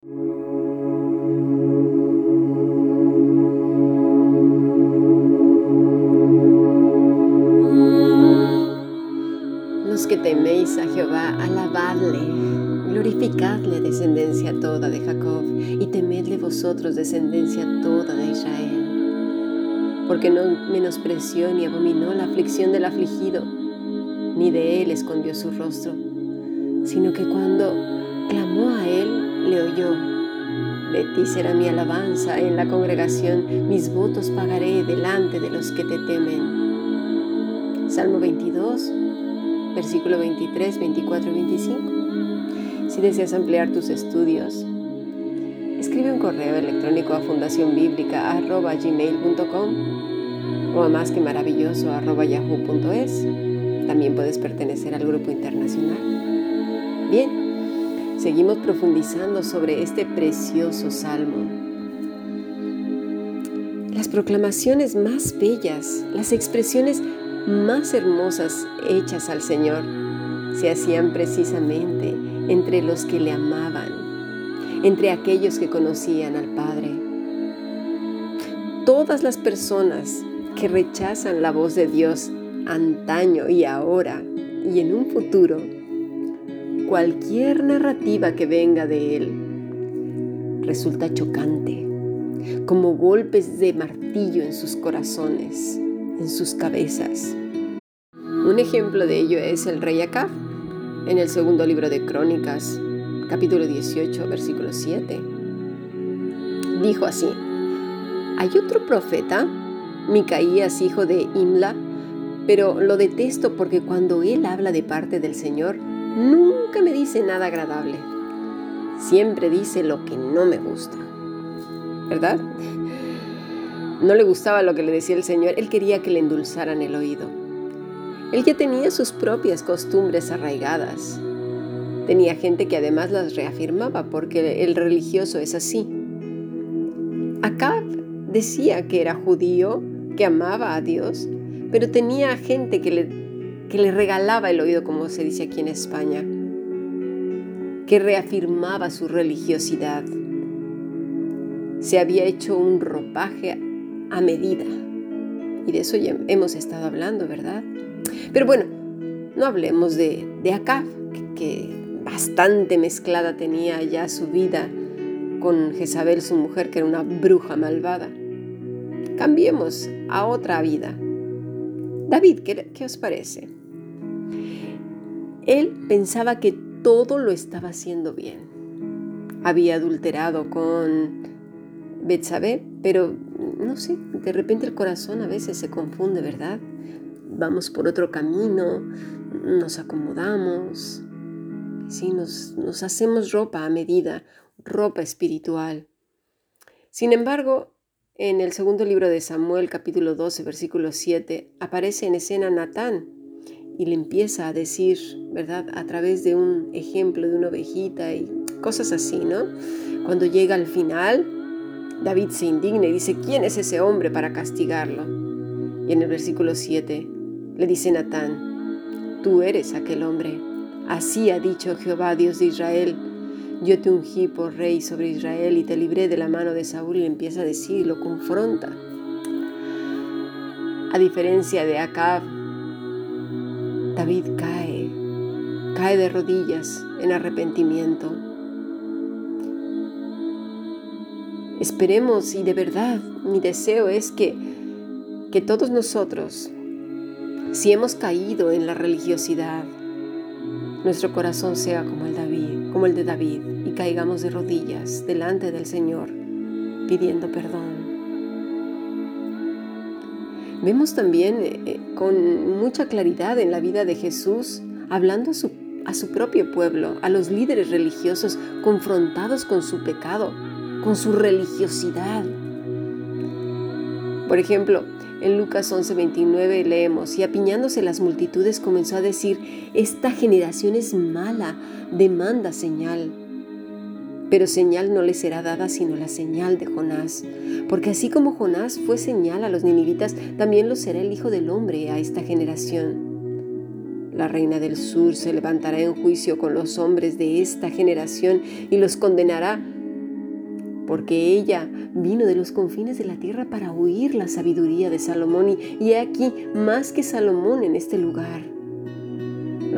Los que teméis a Jehová, alabadle, glorificadle descendencia toda de Jacob, y temedle vosotros descendencia toda de Israel. Porque no menospreció ni abominó la aflicción del afligido, ni de él escondió su rostro, sino que cuando clamó a él, le oyó. De ti será mi alabanza en la congregación, mis votos pagaré delante de los que te temen. Salmo 22, versículo 23, 24 y 25. Si deseas ampliar tus estudios, escribe un correo electrónico a fundacionbiblica.gmail.com o a más que maravilloso yahoo.es. También puedes pertenecer al grupo internacional. Bien, seguimos profundizando sobre este precioso salmo. Las proclamaciones más bellas, las expresiones más hermosas hechas al Señor se hacían precisamente entre los que le amaban, entre aquellos que conocían al Padre. Todas las personas que rechazan la voz de Dios antaño y ahora y en un futuro, cualquier narrativa que venga de Él resulta chocante, como golpes de martillo en sus corazones en sus cabezas. Un ejemplo de ello es el rey Acab, en el segundo libro de Crónicas, capítulo 18, versículo 7. Dijo así, hay otro profeta, Micaías, hijo de Imla, pero lo detesto porque cuando él habla de parte del Señor, nunca me dice nada agradable. Siempre dice lo que no me gusta. ¿Verdad? No le gustaba lo que le decía el Señor, él quería que le endulzaran el oído. Él ya tenía sus propias costumbres arraigadas. Tenía gente que además las reafirmaba porque el religioso es así. Acab decía que era judío, que amaba a Dios, pero tenía gente que le, que le regalaba el oído, como se dice aquí en España, que reafirmaba su religiosidad. Se había hecho un ropaje a medida. Y de eso ya hemos estado hablando, ¿verdad? Pero bueno, no hablemos de, de Acab, que, bastante mezclada tenía ya su vida con Jezabel, su mujer, que era una bruja malvada. Cambiemos a otra vida. David, ¿qué, ¿qué, os parece? Él pensaba que todo lo estaba haciendo bien. Había adulterado con Betsabé, pero no sé, de repente el corazón a veces se confunde, ¿verdad? Vamos por otro camino, nos acomodamos, sí, nos, nos hacemos ropa a medida, ropa espiritual. Sin embargo, en el segundo libro de Samuel, capítulo 12, versículo 7, aparece en escena Natán y le empieza a decir, ¿verdad? A través de un ejemplo de una ovejita y cosas así, ¿no? Cuando llega al final, David se indigna y dice, ¿quién es ese hombre para castigarlo? Y en el versículo 7 le dice Natán, tú eres aquel hombre. Así ha dicho Jehová, Dios de Israel, yo te ungí por rey sobre Israel y te libré de la mano de Saúl y empieza a decir, lo confronta. A diferencia de Acab, David cae, cae de rodillas en arrepentimiento Esperemos y de verdad mi deseo es que, que todos nosotros, si hemos caído en la religiosidad, nuestro corazón sea como el, David, como el de David y caigamos de rodillas delante del Señor pidiendo perdón. Vemos también eh, eh, con mucha claridad en la vida de Jesús hablando a su, a su propio pueblo, a los líderes religiosos confrontados con su pecado con su religiosidad. Por ejemplo, en Lucas 11:29 leemos, y apiñándose las multitudes comenzó a decir, esta generación es mala, demanda señal. Pero señal no le será dada sino la señal de Jonás, porque así como Jonás fue señal a los ninivitas, también lo será el Hijo del Hombre a esta generación. La reina del sur se levantará en juicio con los hombres de esta generación y los condenará porque ella vino de los confines de la tierra para oír la sabiduría de Salomón y, y he aquí más que Salomón en este lugar.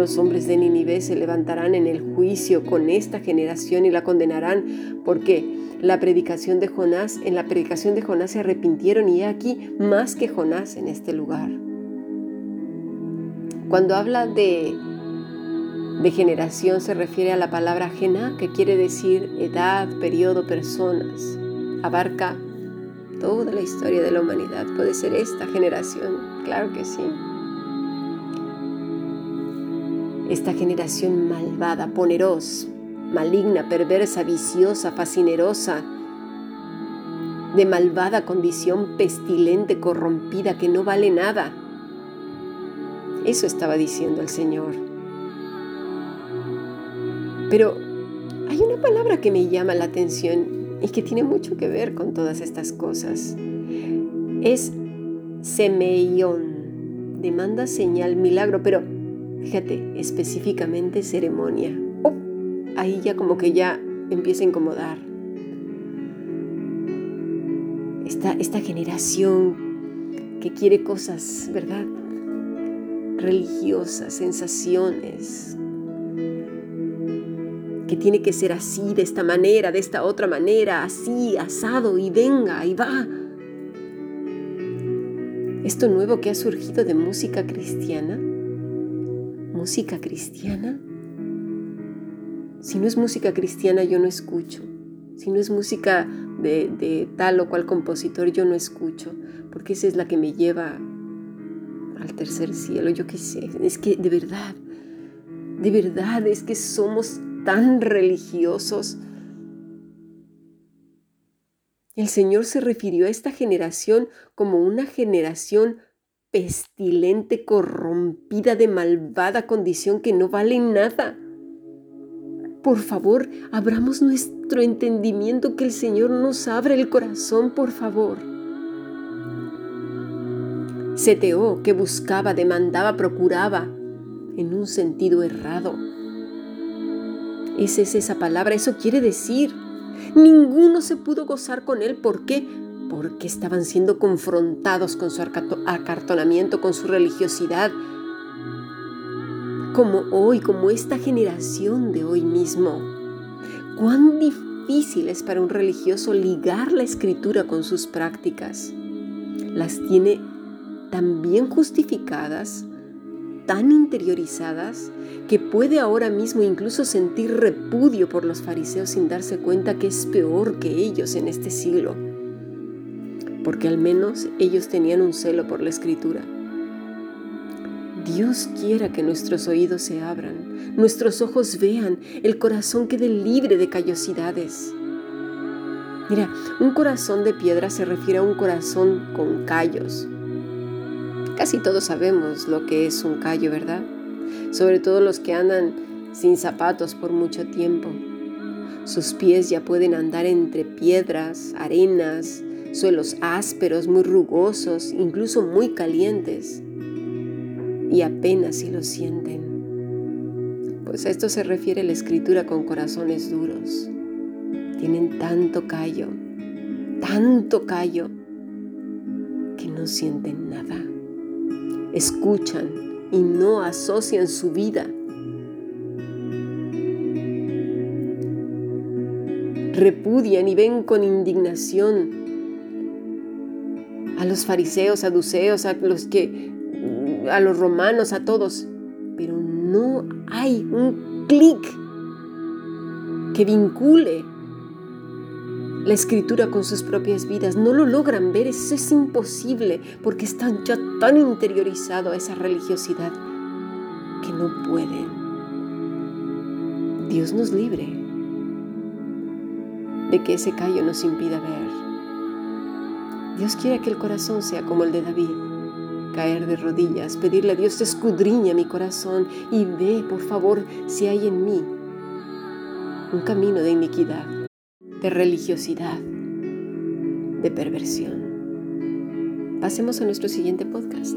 Los hombres de Ninive se levantarán en el juicio con esta generación y la condenarán porque la predicación de Jonás, en la predicación de Jonás se arrepintieron y aquí más que Jonás en este lugar. Cuando habla de, de generación se refiere a la palabra ajena, que quiere decir edad, periodo, personas. Abarca toda la historia de la humanidad. Puede ser esta generación, claro que sí. Esta generación malvada, poneros, maligna, perversa, viciosa, fascinerosa, de malvada condición, pestilente, corrompida, que no vale nada eso estaba diciendo el Señor. Pero hay una palabra que me llama la atención y que tiene mucho que ver con todas estas cosas. Es semeión, demanda señal, milagro, pero fíjate, específicamente ceremonia. Oh, ahí ya como que ya empieza a incomodar. Esta, esta generación que quiere cosas, ¿verdad? religiosas, sensaciones, que tiene que ser así, de esta manera, de esta otra manera, así, asado, y venga, y va. Esto nuevo que ha surgido de música cristiana, música cristiana, si no es música cristiana yo no escucho, si no es música de, de tal o cual compositor yo no escucho, porque esa es la que me lleva al tercer cielo, yo qué sé, es que de verdad, de verdad es que somos tan religiosos. El Señor se refirió a esta generación como una generación pestilente, corrompida, de malvada condición que no vale nada. Por favor, abramos nuestro entendimiento, que el Señor nos abra el corazón, por favor. Seteó, que buscaba, demandaba, procuraba, en un sentido errado. Esa es esa palabra, eso quiere decir. Ninguno se pudo gozar con él. ¿Por qué? Porque estaban siendo confrontados con su acartonamiento, con su religiosidad. Como hoy, como esta generación de hoy mismo. Cuán difícil es para un religioso ligar la escritura con sus prácticas. Las tiene tan bien justificadas, tan interiorizadas, que puede ahora mismo incluso sentir repudio por los fariseos sin darse cuenta que es peor que ellos en este siglo, porque al menos ellos tenían un celo por la escritura. Dios quiera que nuestros oídos se abran, nuestros ojos vean, el corazón quede libre de callosidades. Mira, un corazón de piedra se refiere a un corazón con callos, Casi todos sabemos lo que es un callo, ¿verdad? Sobre todo los que andan sin zapatos por mucho tiempo. Sus pies ya pueden andar entre piedras, arenas, suelos ásperos, muy rugosos, incluso muy calientes. Y apenas si lo sienten. Pues a esto se refiere la escritura con corazones duros. Tienen tanto callo, tanto callo, que no sienten nada escuchan y no asocian su vida. Repudian y ven con indignación a los fariseos, saduceos, a los que a los romanos, a todos, pero no hay un clic que vincule la escritura con sus propias vidas. No lo logran ver, eso es imposible porque están ya tan interiorizado a esa religiosidad que no pueden. Dios nos libre de que ese callo nos impida ver. Dios quiere que el corazón sea como el de David, caer de rodillas, pedirle a Dios escudriña mi corazón y ve, por favor, si hay en mí un camino de iniquidad de religiosidad, de perversión. Pasemos a nuestro siguiente podcast.